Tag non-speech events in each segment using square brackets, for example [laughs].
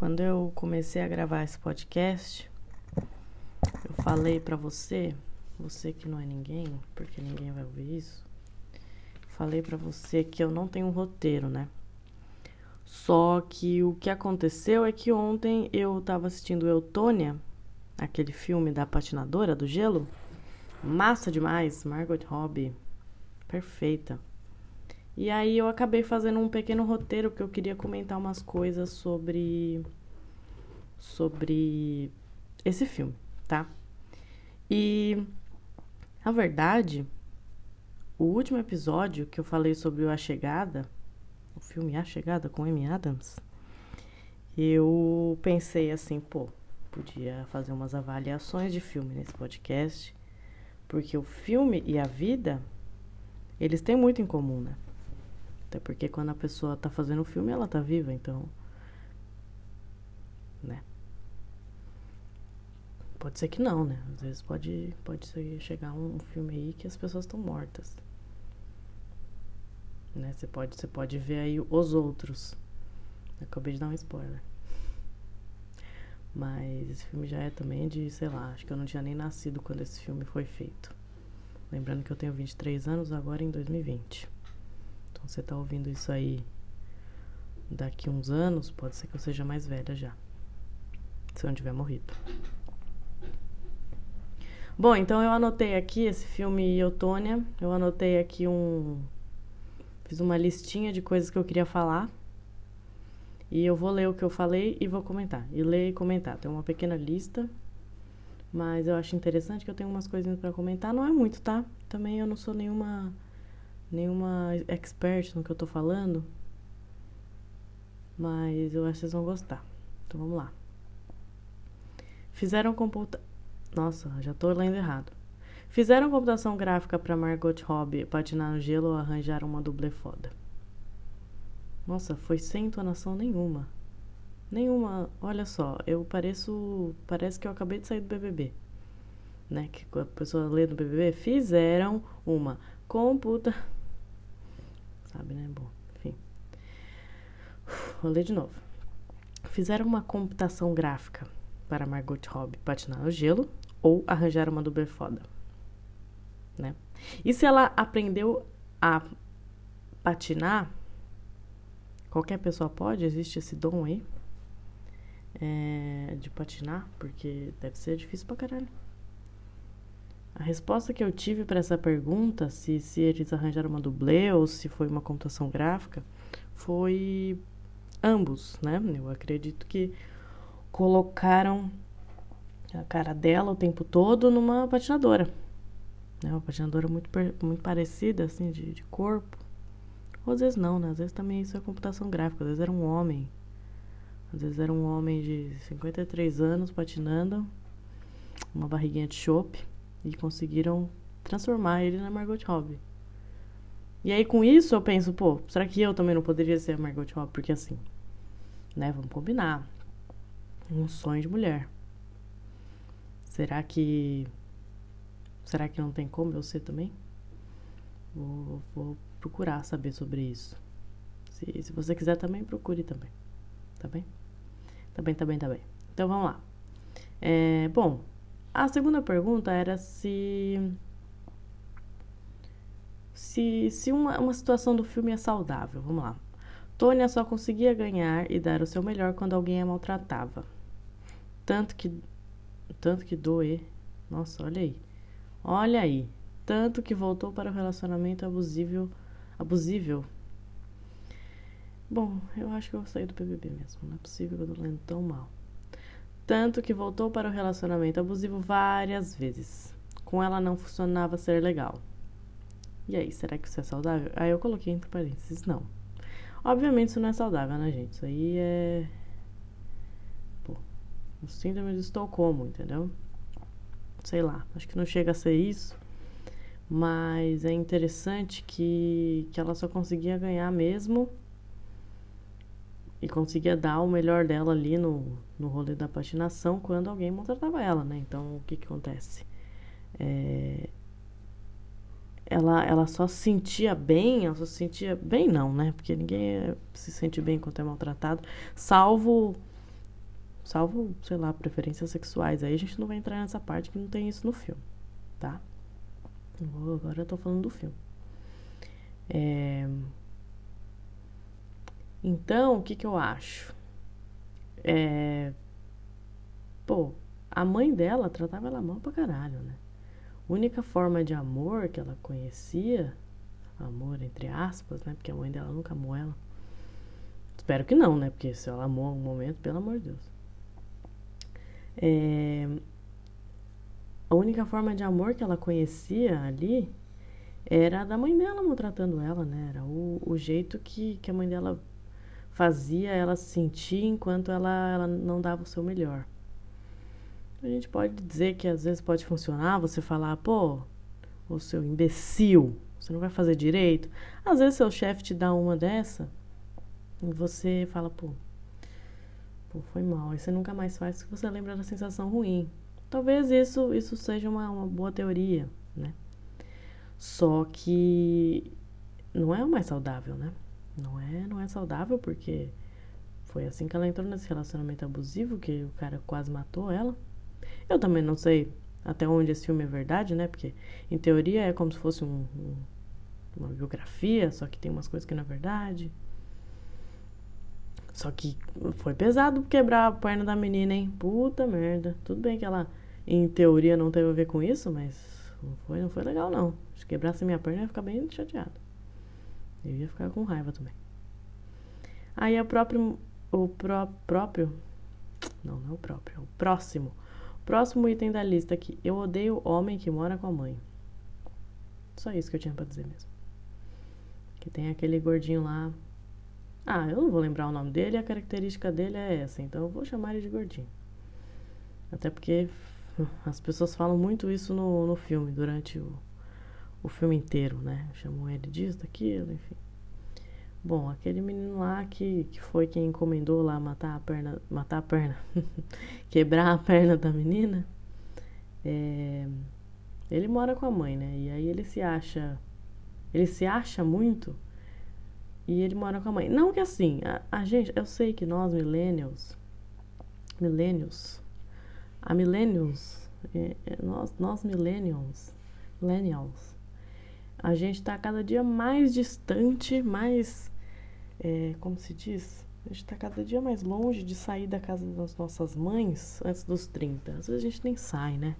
Quando eu comecei a gravar esse podcast, eu falei para você, você que não é ninguém, porque ninguém vai ouvir isso. Falei para você que eu não tenho um roteiro, né? Só que o que aconteceu é que ontem eu tava assistindo Eutônia, aquele filme da patinadora do gelo. Massa demais, Margot Robbie. Perfeita. E aí eu acabei fazendo um pequeno roteiro que eu queria comentar umas coisas sobre sobre esse filme, tá? E a verdade, o último episódio que eu falei sobre A Chegada, o filme A Chegada com Amy Adams, eu pensei assim, pô, podia fazer umas avaliações de filme nesse podcast, porque o filme e a vida, eles têm muito em comum, né? Até porque quando a pessoa tá fazendo o filme, ela tá viva, então. Né? Pode ser que não, né? Às vezes pode, pode ser, chegar um, filme aí que as pessoas estão mortas. Né? Você pode, você pode ver aí os outros. Acabei de dar um spoiler. Mas esse filme já é também de, sei lá, acho que eu não tinha nem nascido quando esse filme foi feito. Lembrando que eu tenho 23 anos agora em 2020. Então você tá ouvindo isso aí daqui uns anos, pode ser que eu seja mais velha já. Se eu não tiver morrido. Bom, então eu anotei aqui esse filme Eutônia. Eu anotei aqui um. Fiz uma listinha de coisas que eu queria falar. E eu vou ler o que eu falei e vou comentar. E ler e comentar. Tem uma pequena lista. Mas eu acho interessante que eu tenho umas coisinhas para comentar. Não é muito, tá? Também eu não sou nenhuma nenhuma expert no que eu tô falando, mas eu acho que vocês vão gostar. Então vamos lá. Fizeram computa... Nossa, já tô lendo errado. Fizeram computação gráfica para Margot Robbie patinar no gelo ou arranjar uma dublê foda. Nossa, foi sem entonação nenhuma. Nenhuma. Olha só, eu pareço. Parece que eu acabei de sair do BBB. Né? Que a pessoa lê no BBB. Fizeram uma computa sabe, né? Bom, enfim. Vou ler de novo. Fizeram uma computação gráfica para Margot Robbie patinar no gelo ou arranjar uma dublê foda, né? E se ela aprendeu a patinar, qualquer pessoa pode? Existe esse dom aí? É, de patinar? Porque deve ser difícil pra caralho. A resposta que eu tive para essa pergunta, se, se eles arranjaram uma dublê ou se foi uma computação gráfica, foi ambos, né? Eu acredito que colocaram a cara dela o tempo todo numa patinadora. Né? Uma patinadora muito, muito parecida, assim, de, de corpo. Ou às vezes não, né? Às vezes também isso é computação gráfica. Às vezes era um homem. Às vezes era um homem de 53 anos patinando. Uma barriguinha de chope e conseguiram transformar ele na Margot Robbie. E aí com isso eu penso, pô, será que eu também não poderia ser a Margot Robbie? Porque assim, né, vamos combinar. Um sonho de mulher. Será que será que não tem como eu ser também? Vou, vou procurar saber sobre isso. Se, se você quiser também, procure também. Tá bem? Tá bem, tá bem, tá bem. Então vamos lá. É, bom, a segunda pergunta era se. Se, se uma, uma situação do filme é saudável. Vamos lá. Tônia só conseguia ganhar e dar o seu melhor quando alguém a maltratava. Tanto que. Tanto que doer. Nossa, olha aí. Olha aí. Tanto que voltou para o relacionamento abusivo. Abusível. Bom, eu acho que eu vou sair do BBB mesmo. Não é possível que eu tô lendo tão mal tanto que voltou para o relacionamento abusivo várias vezes. Com ela não funcionava ser legal. E aí, será que isso é saudável? Aí eu coloquei entre parênteses, não. Obviamente isso não é saudável, né, gente? Isso aí é. Pô, o síndrome de Estocolmo, entendeu? Sei lá, acho que não chega a ser isso. Mas é interessante que, que ela só conseguia ganhar mesmo e conseguia dar o melhor dela ali no, no rolê da patinação quando alguém maltratava ela, né? Então, o que que acontece? É... Ela, ela só se sentia bem, ela só se sentia bem não, né? Porque ninguém se sente bem quando é maltratado, salvo salvo, sei lá, preferências sexuais. Aí a gente não vai entrar nessa parte que não tem isso no filme, tá? Agora eu tô falando do filme. É... Então, o que que eu acho? É... Pô, a mãe dela tratava ela mal pra caralho, né? A única forma de amor que ela conhecia, amor entre aspas, né? Porque a mãe dela nunca amou ela. Espero que não, né? Porque se ela amou algum momento, pelo amor de Deus. É... A única forma de amor que ela conhecia ali era a da mãe dela maltratando ela, né? Era o, o jeito que, que a mãe dela fazia ela se sentir enquanto ela, ela não dava o seu melhor. A gente pode dizer que às vezes pode funcionar você falar, pô, o seu imbecil, você não vai fazer direito. Às vezes seu chefe te dá uma dessa e você fala, pô, pô, foi mal. Aí você nunca mais faz porque você lembra da sensação ruim. Talvez isso, isso seja uma, uma boa teoria, né? Só que não é o mais saudável, né? Não é, não é saudável porque foi assim que ela entrou nesse relacionamento abusivo que o cara quase matou ela. Eu também não sei até onde esse filme é verdade, né? Porque em teoria é como se fosse um, um, uma biografia, só que tem umas coisas que não é verdade. Só que foi pesado quebrar a perna da menina, hein? Puta merda. Tudo bem que ela, em teoria, não teve a ver com isso, mas não foi, não foi legal, não. Se quebrasse minha perna, eu ia ficar bem chateado. Eu ia ficar com raiva também. Aí é o próprio. O pró, próprio. Não, não é o próprio, é o próximo. Próximo item da lista aqui. Eu odeio homem que mora com a mãe. Só isso que eu tinha pra dizer mesmo. Que tem aquele gordinho lá. Ah, eu não vou lembrar o nome dele, a característica dele é essa, então eu vou chamar ele de gordinho. Até porque as pessoas falam muito isso no, no filme, durante o, o filme inteiro, né? Chamam ele disso, daquilo, enfim. Bom, aquele menino lá que, que foi quem encomendou lá matar a perna, matar a perna, [laughs] quebrar a perna da menina, é, ele mora com a mãe, né? E aí ele se acha, ele se acha muito e ele mora com a mãe. Não que assim, a, a gente, eu sei que nós millennials, millennials, a millennials, é, é, nós, nós millennials, millennials, a gente está cada dia mais distante, mais. É, como se diz? A gente está cada dia mais longe de sair da casa das nossas mães antes dos 30. Às vezes a gente nem sai, né?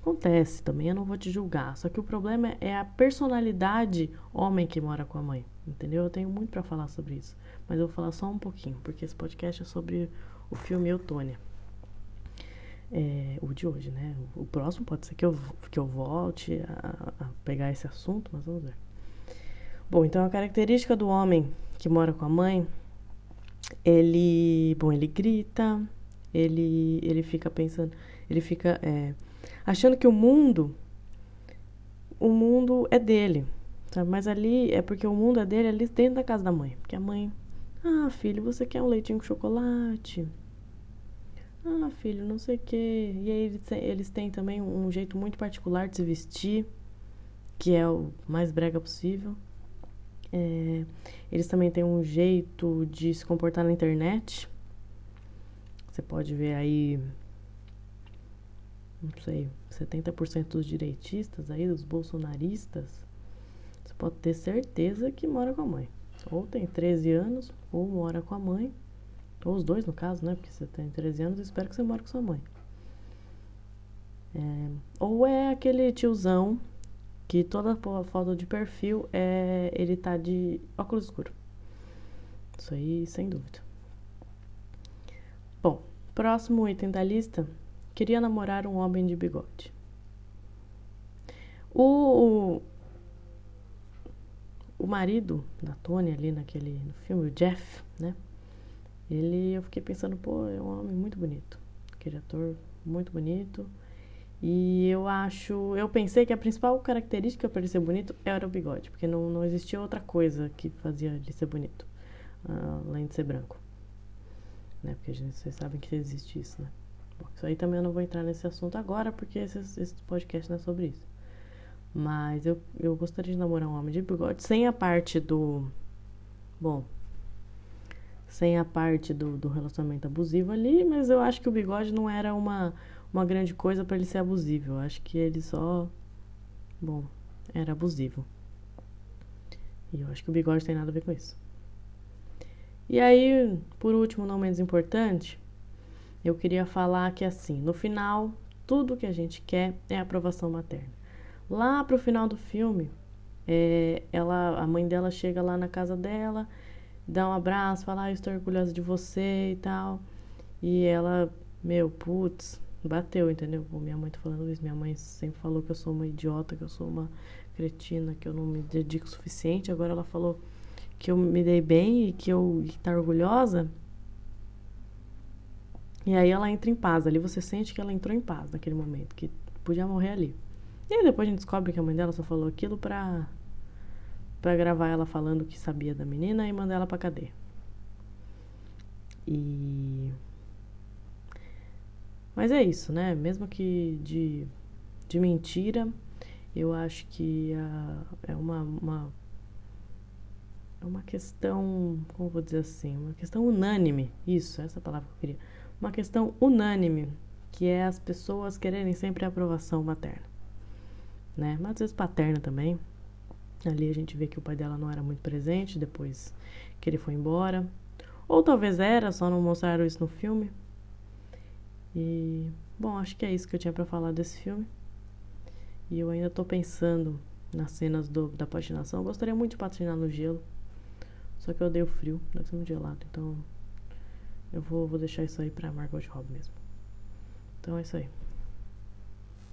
Acontece também, eu não vou te julgar. Só que o problema é a personalidade homem que mora com a mãe. Entendeu? Eu tenho muito para falar sobre isso. Mas eu vou falar só um pouquinho, porque esse podcast é sobre o filme Eutônia. É, o de hoje, né? O, próximo pode ser que eu, que eu volte a, a, pegar esse assunto, mas vamos ver. Bom, então a característica do homem que mora com a mãe, ele, bom, ele grita, ele, ele fica pensando, ele fica é, achando que o mundo, o mundo é dele, sabe? Mas ali é porque o mundo é dele ali dentro da casa da mãe, porque a mãe, ah, filho, você quer um leitinho com chocolate? Ah, filho, não sei o quê. E aí eles, têm também um jeito muito particular de se vestir, que é o mais brega possível. É, eles também têm um jeito de se comportar na internet. Você pode ver aí, não sei, 70% dos direitistas aí, dos bolsonaristas, você pode ter certeza que mora com a mãe. Ou tem 13 anos, ou mora com a mãe, ou os dois, no caso, né? Porque você tem 13 anos, espero que você more com sua mãe. É, ou é aquele tiozão que toda foto de perfil é ele tá de óculos escuro. Isso aí, sem dúvida. Bom, próximo item da lista. Queria namorar um homem de bigode. O, o marido da Tony ali naquele no filme, o Jeff, né? Ele, eu fiquei pensando, pô, é um homem muito bonito. Aquele ator muito bonito. E eu acho, eu pensei que a principal característica para ele ser bonito era o bigode, porque não, não existia outra coisa que fazia ele ser bonito, uh, além de ser branco. Né? Porque gente, vocês sabem que existe isso, né? Bom, isso aí também eu não vou entrar nesse assunto agora, porque esse, esse podcast não é sobre isso. Mas eu, eu gostaria de namorar um homem de bigode sem a parte do. Bom, sem a parte do, do relacionamento abusivo ali, mas eu acho que o bigode não era uma, uma grande coisa para ele ser abusivo. Eu acho que ele só. Bom, era abusivo. E eu acho que o bigode tem nada a ver com isso. E aí, por último, não menos importante, eu queria falar que assim, no final, tudo que a gente quer é aprovação materna. Lá pro final do filme, é, ela, a mãe dela chega lá na casa dela, dá um abraço, fala, ah, estou orgulhosa de você e tal. E ela, meu, putz, bateu, entendeu? Minha mãe tá falando isso, minha mãe sempre falou que eu sou uma idiota, que eu sou uma cretina, que eu não me dedico o suficiente. Agora ela falou que eu me dei bem e que eu que tá orgulhosa. E aí ela entra em paz. Ali você sente que ela entrou em paz naquele momento, que podia morrer ali. E aí depois a gente descobre que a mãe dela só falou aquilo pra, pra gravar ela falando que sabia da menina e mandar ela pra cadeia. E. Mas é isso, né? Mesmo que de, de mentira, eu acho que uh, é uma, uma é uma questão, como vou dizer assim, uma questão unânime. Isso, essa palavra que eu queria. Uma questão unânime, que é as pessoas quererem sempre a aprovação materna né? Mas às vezes paterna também. Ali a gente vê que o pai dela não era muito presente depois que ele foi embora. Ou talvez era, só não mostraram isso no filme. E, bom, acho que é isso que eu tinha para falar desse filme. E eu ainda tô pensando nas cenas do, da patinação. Eu gostaria muito de patinar no gelo. Só que eu odeio frio, deve ser muito gelado. Então, eu vou, vou deixar isso aí pra Margot Robbie mesmo. Então é isso aí.